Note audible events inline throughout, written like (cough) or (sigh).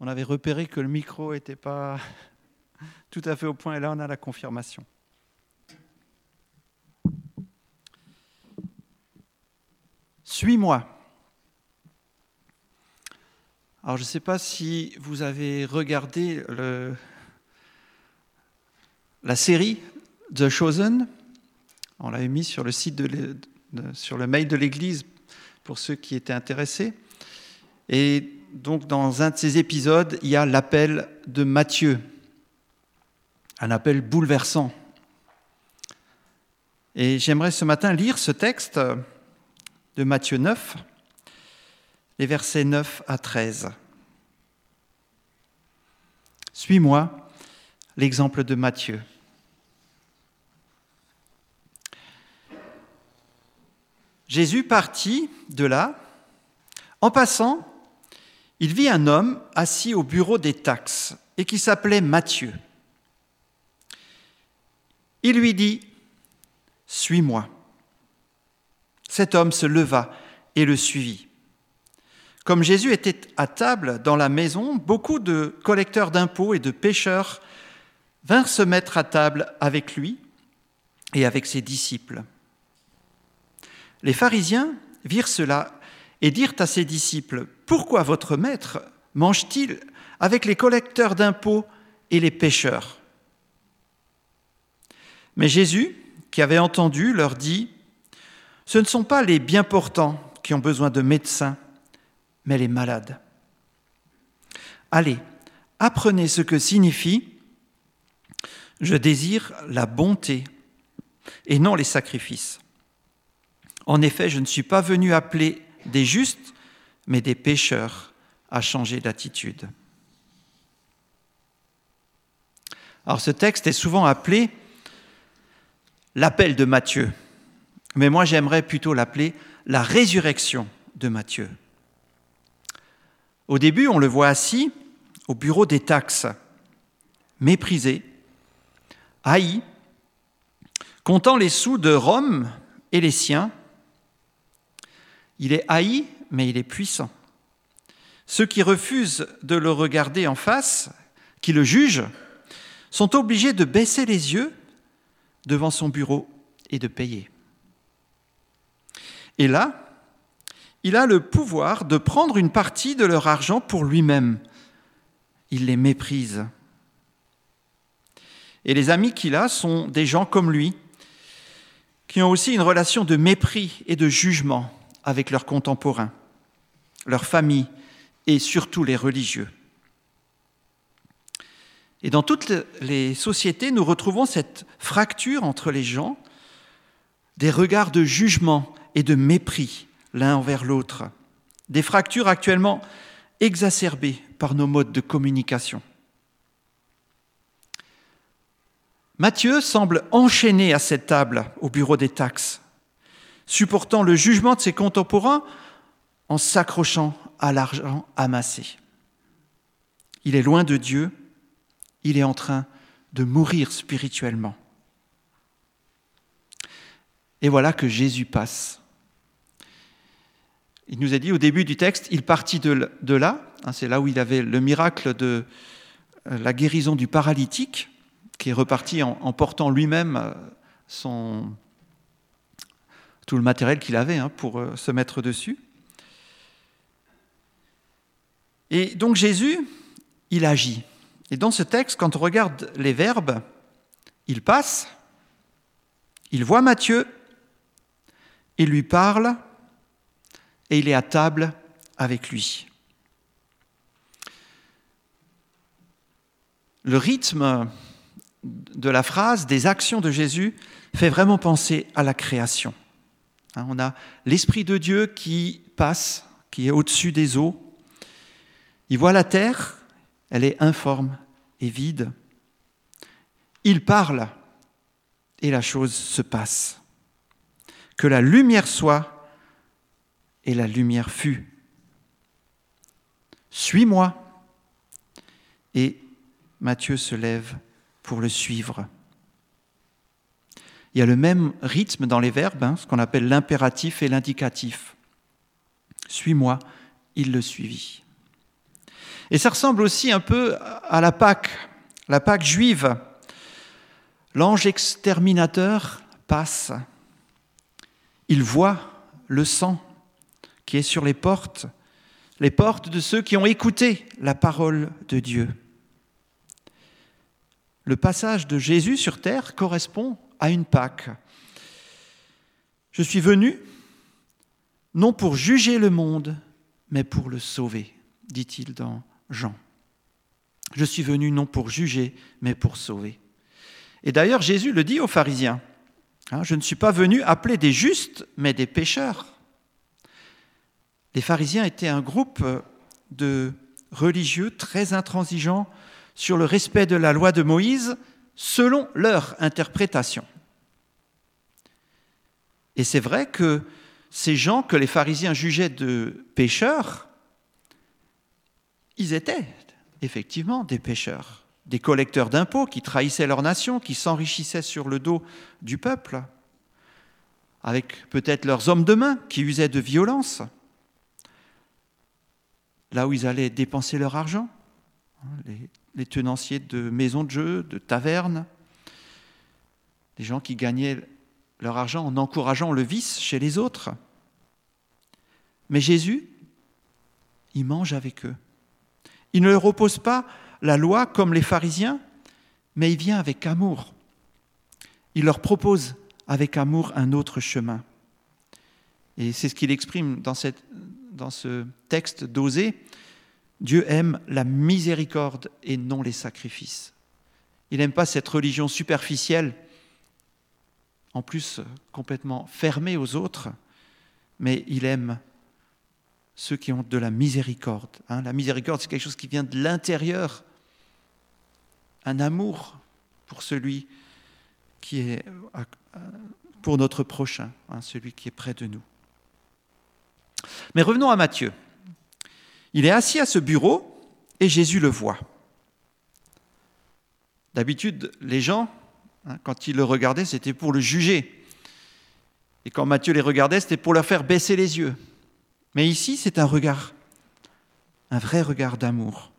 On avait, repéré que le micro n'était pas (laughs) tout à fait au point et là on a la confirmation. Suis-moi. Alors je ne sais pas si vous avez regardé la série The Chosen. On l'avait mis sur le site de, sur le mail de l'Église pour ceux qui étaient intéressés. Et donc dans un de ces épisodes, il y a l'appel de Matthieu, un appel bouleversant. Et j'aimerais ce matin lire ce texte de Matthieu 9, les versets 9 à 13. Suis-moi l'exemple de Matthieu. Jésus partit de là. En passant, il vit un homme assis au bureau des taxes et qui s'appelait Matthieu. Il lui dit, Suis-moi. Cet homme se leva et le suivit. Comme Jésus était à table dans la maison, beaucoup de collecteurs d'impôts et de pêcheurs vinrent se mettre à table avec lui et avec ses disciples. Les pharisiens virent cela et dirent à ses disciples, Pourquoi votre maître mange-t-il avec les collecteurs d'impôts et les pêcheurs Mais Jésus, qui avait entendu, leur dit, Ce ne sont pas les bien portants qui ont besoin de médecins, mais les malades. Allez, apprenez ce que signifie Je désire la bonté et non les sacrifices. En effet, je ne suis pas venu appeler des justes, mais des pécheurs à changer d'attitude. Alors ce texte est souvent appelé l'appel de Matthieu, mais moi j'aimerais plutôt l'appeler la résurrection de Matthieu. Au début, on le voit assis au bureau des taxes, méprisé, haï, comptant les sous de Rome et les siens, il est haï, mais il est puissant. Ceux qui refusent de le regarder en face, qui le jugent, sont obligés de baisser les yeux devant son bureau et de payer. Et là, il a le pouvoir de prendre une partie de leur argent pour lui-même. Il les méprise. Et les amis qu'il a sont des gens comme lui, qui ont aussi une relation de mépris et de jugement avec leurs contemporains, leurs familles et surtout les religieux. Et dans toutes les sociétés, nous retrouvons cette fracture entre les gens, des regards de jugement et de mépris l'un envers l'autre, des fractures actuellement exacerbées par nos modes de communication. Matthieu semble enchaîné à cette table au bureau des taxes, supportant le jugement de ses contemporains en s'accrochant à l'argent amassé. Il est loin de Dieu, il est en train de mourir spirituellement. Et voilà que Jésus passe. Il nous a dit au début du texte, il partit de, là, hein, c'est là où il avait le miracle de euh, la guérison du paralytique, qui est reparti en, portant lui-même euh, tout le matériel qu'il avait hein, pour euh, se mettre dessus. Et donc Jésus, il agit. Et dans ce texte, quand on regarde les verbes, il passe, il voit Matthieu, il lui parle, et il est à table avec lui. Le rythme de la phrase, des actions de Jésus, fait vraiment penser à la création. Hein, on a l'Esprit de Dieu qui passe, qui est au-dessus des eaux. Il voit la terre, elle est informe et vide. Il parle et la chose se passe. Que la lumière soit et la lumière fut. Suis-moi. Et Matthieu se lève pour le suivre. Il y a le même rythme dans les verbes, hein, ce qu'on appelle l'impératif et l'indicatif. Suis-moi, il le suivit. Et ça ressemble aussi un peu à la Pâque, la Pâque juive. L'ange exterminateur passe. Il voit le sang qui est sur les portes, les portes de ceux qui ont écouté la parole de Dieu. Le passage de Jésus sur terre correspond à une Pâque. Je suis venu non pour juger le monde, mais pour le sauver, dit-il dans Jean. Je suis venu non pour juger, mais pour sauver. Et d'ailleurs, Jésus le dit aux pharisiens. Hein, je ne suis pas venu appeler des justes, mais des pécheurs. Les pharisiens étaient un groupe de religieux très intransigeants sur le respect de la loi de Moïse selon leur interprétation. Et c'est vrai que ces gens que les pharisiens jugeaient de pécheurs, ils étaient effectivement des pécheurs, des collecteurs d'impôts qui trahissaient leur nation, qui s'enrichissaient sur le dos du peuple, avec peut-être leurs hommes de main qui usaient de violence, là où ils allaient dépenser leur argent, hein, les, les tenanciers de maisons de jeu, de tavernes, des gens qui gagnaient leur argent en encourageant le vice chez les autres. Mais Jésus, il mange avec eux. Il ne leur oppose pas la loi comme les pharisiens, mais il vient avec amour. Il leur propose avec amour un autre chemin. Et c'est ce qu'il exprime dans, ce texte d'Osée. Dieu aime la miséricorde et non les sacrifices. Il n'aime pas cette religion superficielle en plus complètement fermé aux autres, mais il aime ceux qui ont de la miséricorde. Hein. La miséricorde, c'est quelque chose qui vient de l'intérieur, un amour pour celui qui est pour notre prochain, hein, celui qui est près de nous. Mais revenons à Matthieu. Il est assis à ce bureau et Jésus le voit. D'habitude, les gens Hein, quand il le regardait, c'était pour le juger. Et quand Matthieu les regardait, c'était pour leur faire baisser les yeux. Mais ici, c'est un regard, un vrai regard d'amour.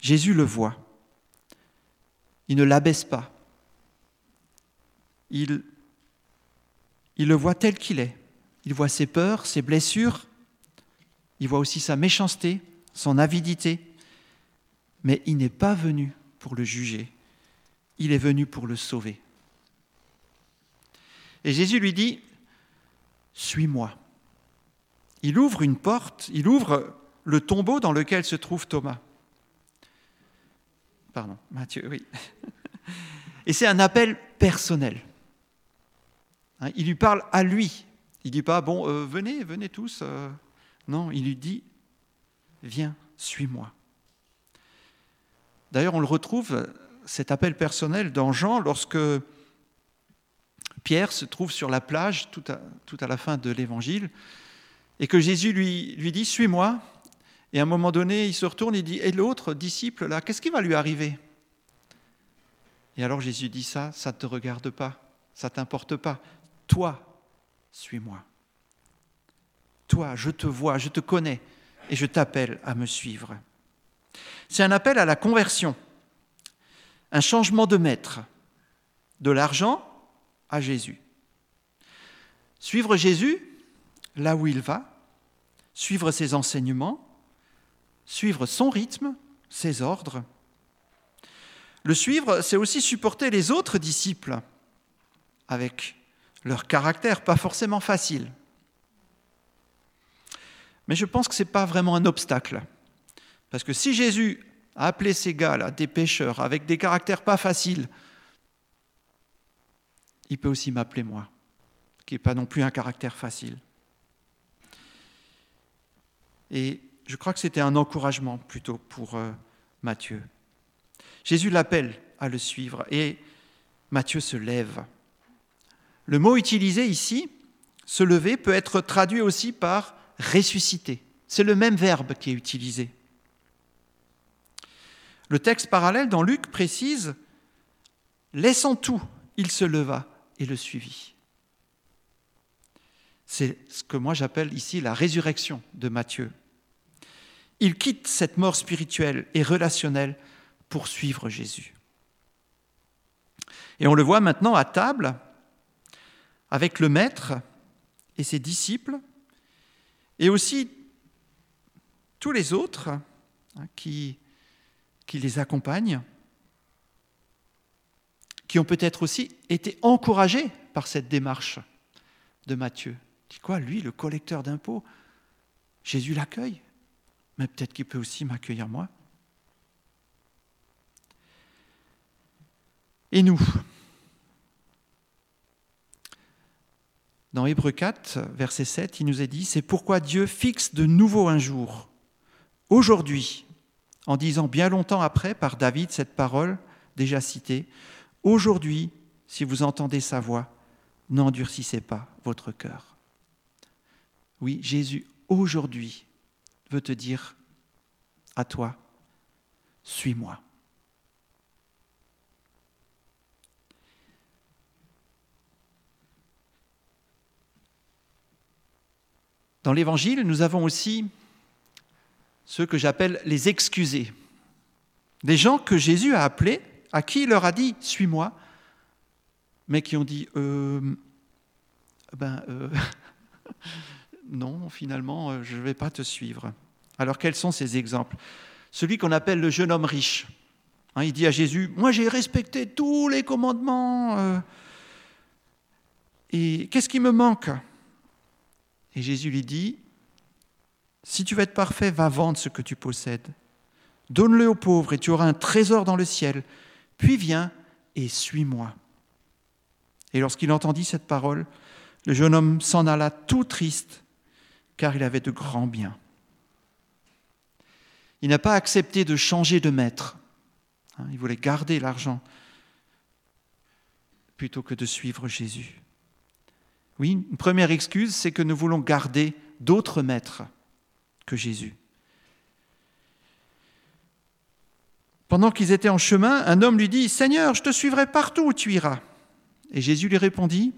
Jésus le voit. Il ne l'abaisse pas. Il, le voit tel qu'il est. Il voit ses peurs, ses blessures. Il voit aussi sa méchanceté, son avidité. Mais il n'est pas venu pour le juger il est venu pour le sauver. Et Jésus lui dit, Suis-moi. Il ouvre une porte, il ouvre le tombeau dans lequel se trouve Thomas. Pardon, Matthieu, oui. (laughs) Et c'est un appel personnel. Hein, il lui parle à lui. Il ne dit pas, bon, euh, venez, venez tous. Euh. Non, il lui dit, viens, suis-moi. D'ailleurs, on le retrouve cet appel personnel dans Jean lorsque Pierre se trouve sur la plage tout à, tout à la fin de l'évangile et que Jésus lui, dit Suis-moi. Et à un moment donné, il se retourne et dit Et l'autre disciple là, qu'est-ce qui va lui arriver? Et alors Jésus dit Ça, ça ne te regarde pas, ça t'importe pas. Toi, suis-moi. Toi, je te vois, je te connais et je t'appelle à me suivre. C'est un appel à la conversion un changement de maître, de l'argent à Jésus. Suivre Jésus là où il va, suivre ses enseignements, suivre son rythme, ses ordres. Le suivre, c'est aussi supporter les autres disciples avec leur caractère pas forcément facile. Mais je pense que ce n'est pas vraiment un obstacle. Parce que si Jésus appeler ces gars-là des pêcheurs avec des caractères pas faciles, il peut aussi m'appeler moi, qui n'est pas non plus un caractère facile. Et je crois que c'était un encouragement plutôt pour euh, Matthieu. Jésus l'appelle à le suivre et Matthieu se lève. Le mot utilisé ici, se lever, peut être traduit aussi par ressusciter. C'est le même verbe qui est utilisé. Le texte parallèle dans Luc précise Laissant tout, il se leva et le suivit. C'est ce que moi j'appelle ici la résurrection de Matthieu. Il quitte cette mort spirituelle et relationnelle pour suivre Jésus. Et on le voit maintenant à table avec le Maître et ses disciples, et aussi tous les autres hein, qui, les accompagnent, qui ont peut-être aussi été encouragés par cette démarche de Matthieu. Dit quoi, lui, le collecteur d'impôts, Jésus l'accueille, mais peut-être qu'il peut aussi m'accueillir moi. Et nous Dans Hébreu 4, verset 7, il nous est dit, c'est pourquoi Dieu fixe de nouveau un jour, aujourd'hui, en disant bien longtemps après par David cette parole déjà citée, aujourd'hui, si vous entendez sa voix, n'endurcissez pas votre cœur. Oui, Jésus, aujourd'hui, veut te dire à toi, suis-moi. Dans l'Évangile, nous avons aussi ceux que j'appelle les excusés. Des gens que Jésus a appelés, à qui il leur a dit Suis-moi, mais qui ont dit euh, Ben, euh, (laughs) non, finalement, euh, je ne vais pas te suivre. Alors, quels sont ces exemples? Celui qu'on appelle le jeune homme riche. Hein, il dit à Jésus Moi, j'ai respecté tous les commandements. et qu'est-ce qui me manque? Et Jésus lui dit si tu veux être parfait, va vendre ce que tu possèdes. Donne-le aux pauvres et tu auras un trésor dans le ciel. Puis viens et suis-moi. Et lorsqu'il entendit cette parole, le jeune homme s'en alla tout triste, car il avait de grands biens. Il n'a pas accepté de changer de maître. Hein, il voulait garder l'argent plutôt que de suivre Jésus. Oui, une première excuse, c'est que nous voulons garder d'autres maîtres que Jésus. Pendant qu'ils étaient en chemin, un homme lui dit, Seigneur, je te suivrai partout où tu iras. Et Jésus lui répondit,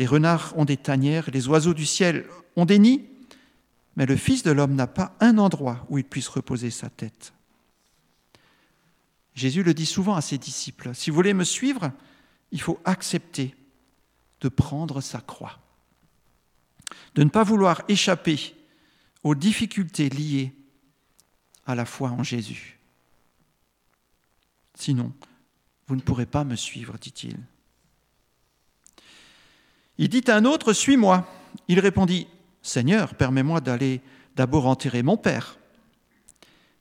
Les renards ont des tanières, les oiseaux du ciel ont des nids, mais le Fils de l'homme n'a pas un endroit où il puisse reposer sa tête. Jésus le dit souvent à ses disciples, Si vous voulez me suivre, il faut accepter de prendre sa croix, de ne pas vouloir échapper aux difficultés liées à la foi en Jésus. Sinon, vous ne pourrez pas me suivre, dit-il. Il dit à un autre, Suis-moi. Il répondit, Seigneur, permets-moi d'aller d'abord enterrer mon Père.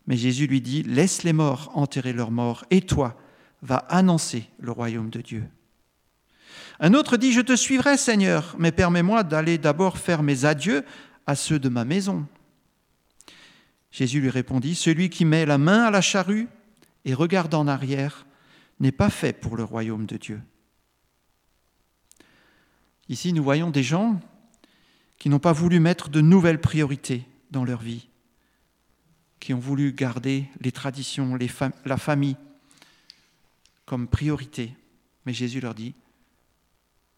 Mais Jésus lui dit, Laisse les morts enterrer leurs morts, et toi, va annoncer le royaume de Dieu. Un autre dit, Je te suivrai, Seigneur, mais permets-moi d'aller d'abord faire mes adieux à ceux de ma maison. Jésus lui répondit, Celui qui met la main à la charrue et regarde en arrière n'est pas fait pour le royaume de Dieu. Ici, nous voyons des gens qui n'ont pas voulu mettre de nouvelles priorités dans leur vie, qui ont voulu garder les traditions, la famille comme priorité. Mais Jésus leur dit,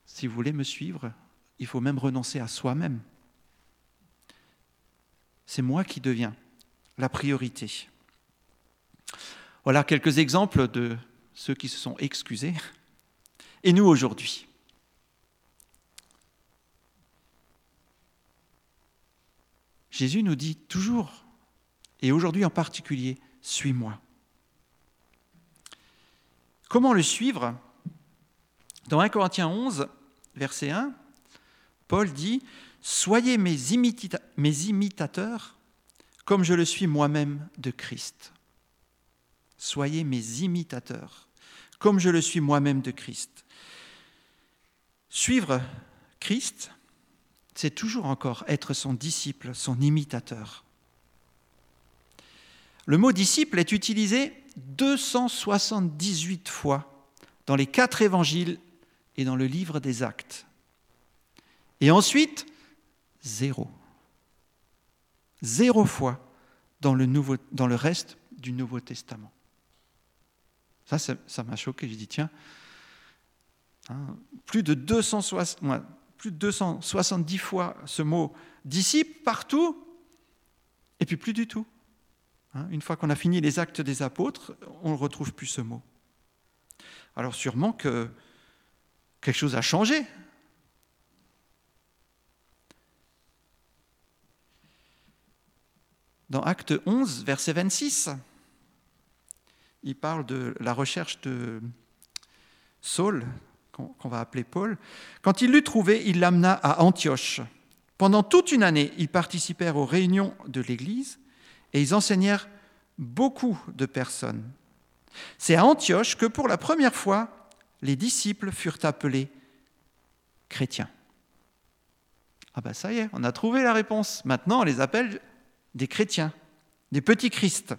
si vous voulez me suivre, il faut même renoncer à soi-même c'est moi qui deviens la priorité. Voilà quelques exemples de ceux qui se sont excusés. Et nous aujourd'hui Jésus nous dit toujours, et aujourd'hui en particulier, suis-moi. Comment le suivre? Dans 1 Corinthiens 11, verset 1, Paul dit, Soyez mes, mes imitateurs comme je le suis moi-même de Christ. Soyez mes imitateurs comme je le suis moi-même de Christ. Suivre Christ, c'est toujours encore être son disciple, son imitateur. Le mot disciple est utilisé 278 fois dans les quatre évangiles et dans le livre des actes. Et ensuite, Zéro. Zéro fois dans le, reste du Nouveau Testament. Ça, ça m'a choqué. J'ai dit, tiens, hein, plus, de 260, plus de 270 fois ce mot disciple partout, et puis plus du tout. Hein, une fois qu'on a fini les actes des apôtres, on ne retrouve plus ce mot. Alors sûrement que quelque chose a changé. Dans Acte 11, verset 26, il parle de la recherche de Saul, qu'on va appeler Paul. Quand il l'eut trouvé, il l'amena à Antioche. Pendant toute une année, ils participèrent aux réunions de l'Église et ils enseignèrent beaucoup de personnes. C'est à Antioche que pour la première fois, les disciples furent appelés chrétiens. Ah ben ça y est, on a trouvé la réponse. Maintenant, on les appelle des chrétiens, des petits Christ.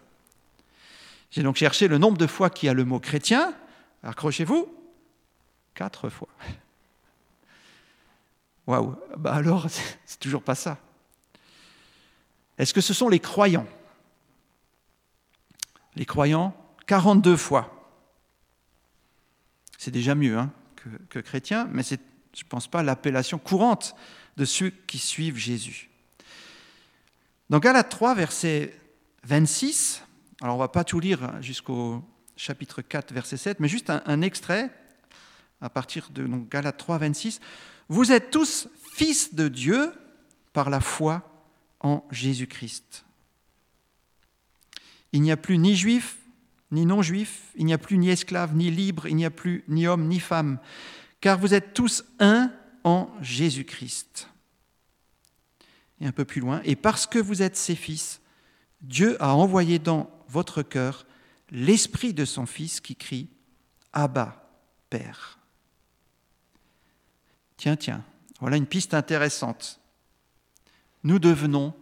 J'ai donc cherché le nombre de fois qu'il y a le mot chrétien. Accrochez-vous, quatre fois. Waouh, bah alors, (laughs) c'est toujours pas ça. Est-ce que ce sont les croyants? Les croyants, 42 fois. C'est déjà mieux hein, que, que chrétien, mais c'est, je ne pense pas, l'appellation courante de ceux qui suivent Jésus. Dans Galates 3, verset 26, alors on ne va pas tout lire jusqu'au chapitre 4, verset 7, mais juste un, extrait à partir de donc, Galates 3, 26. Vous êtes tous fils de Dieu par la foi en Jésus-Christ. Il n'y a plus ni juif, ni non-juif, il n'y a plus ni esclave, ni libre, il n'y a plus ni homme, ni femme, car vous êtes tous un en Jésus-Christ et un peu plus loin, et parce que vous êtes ses fils, Dieu a envoyé dans votre cœur l'esprit de son Fils qui crie Abba, Père. Tiens, tiens, voilà une piste intéressante. Nous devenons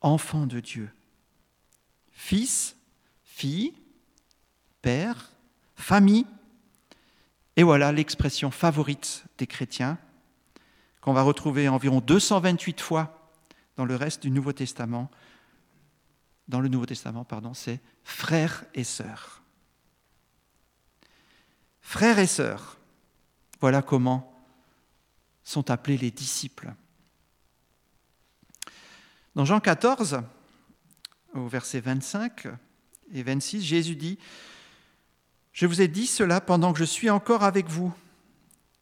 enfants de Dieu. Fils, fille, père, famille. Et voilà l'expression favorite des chrétiens qu'on va retrouver environ 228 fois dans le reste du Nouveau Testament, dans le Nouveau Testament, pardon, c'est frères et sœurs. Frères et sœurs, voilà comment sont appelés les disciples. Dans Jean 14, au verset 25 et 26, Jésus dit, Je vous ai dit cela pendant que je suis encore avec vous,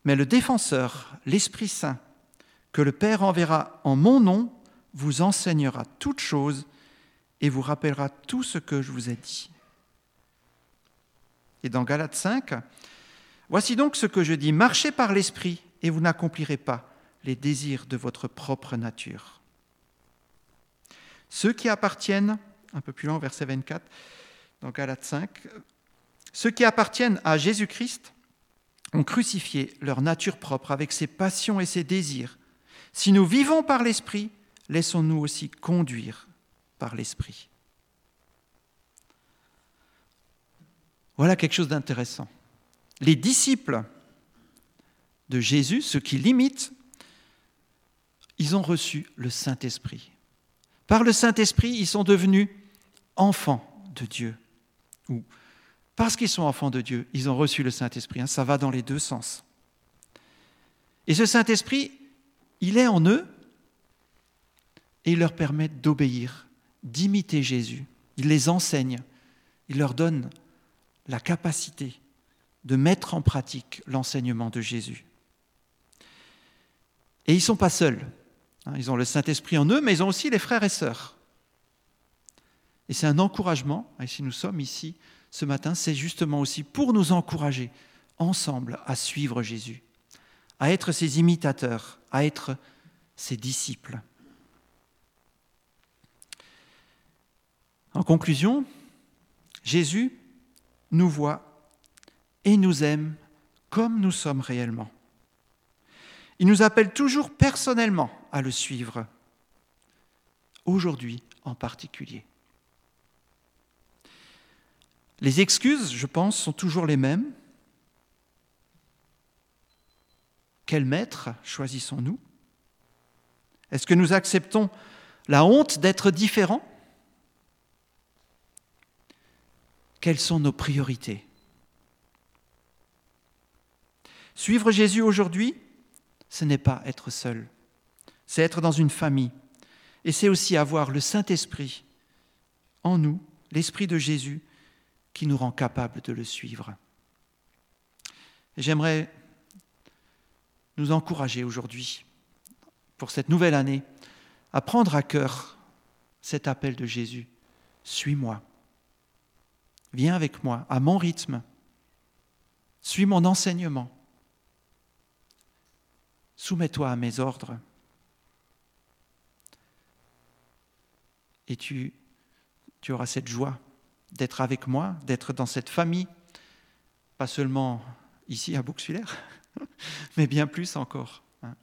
mais le défenseur, l'Esprit Saint, que le Père enverra en mon nom, vous enseignera toutes choses et vous rappellera tout ce que je vous ai dit. Et dans Galates 5, Voici donc ce que je dis, marchez par l'Esprit et vous n'accomplirez pas les désirs de votre propre nature. Ceux qui appartiennent, un peu plus loin, verset 24, dans Galates 5, ceux qui appartiennent à Jésus-Christ ont crucifié leur nature propre avec ses passions et ses désirs. Si nous vivons par l'Esprit, laissons-nous aussi conduire par l'Esprit. Voilà quelque chose d'intéressant. Les disciples de Jésus, ceux qui l'imitent, ils ont reçu le Saint-Esprit. Par le Saint-Esprit, ils sont devenus enfants de Dieu. Ou parce qu'ils sont enfants de Dieu, ils ont reçu le Saint-Esprit. Hein, ça va dans les deux sens. Et ce Saint-Esprit, il est en eux et il leur permet d'obéir, d'imiter Jésus. Il les enseigne, il leur donne la capacité de mettre en pratique l'enseignement de Jésus. Et ils ne sont pas seuls. Hein, ils ont le Saint-Esprit en eux, mais ils ont aussi les frères et sœurs. Et c'est un encouragement, et si nous sommes ici ce matin, c'est justement aussi pour nous encourager ensemble à suivre Jésus, à être ses imitateurs, à être ses disciples. En conclusion, Jésus nous voit et nous aime comme nous sommes réellement. Il nous appelle toujours personnellement à le suivre, aujourd'hui en particulier. Les excuses, je pense, sont toujours les mêmes. Quel maître choisissons-nous? Est-ce que nous acceptons la honte d'être différents? Quelles sont nos priorités? Suivre Jésus aujourd'hui, ce n'est pas être seul, c'est être dans une famille. Et c'est aussi avoir le Saint-Esprit en nous l'Esprit de Jésus qui nous rend capables de le suivre. j'aimerais nous encourager aujourd'hui, pour cette nouvelle année, à prendre à cœur cet appel de Jésus. Suis-moi. Viens avec moi à mon rythme. Suis mon enseignement. Soumets-toi à mes ordres. Et tu, tu auras cette joie d'être avec moi, d'être dans cette famille, pas seulement ici à Bouxwiller, (laughs) mais bien plus encore, hein,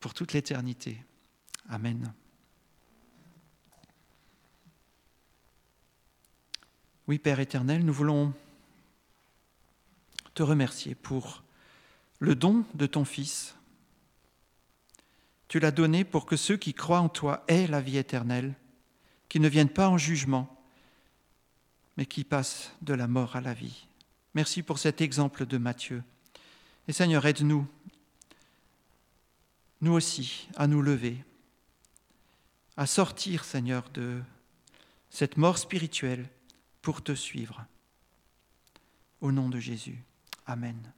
pour toute l'éternité. Amen. Oui, Père éternel, nous voulons te remercier pour le don de ton Fils. Tu l'as donné pour que ceux qui croient en toi aient la vie éternelle, qui ne viennent pas en jugement, mais qui passent de la mort à la vie. Merci pour cet exemple de Matthieu. Et Seigneur, aide-nous, nous aussi, à nous lever, à sortir, Seigneur, de cette mort spirituelle pour te suivre. Au nom de Jésus. Amen.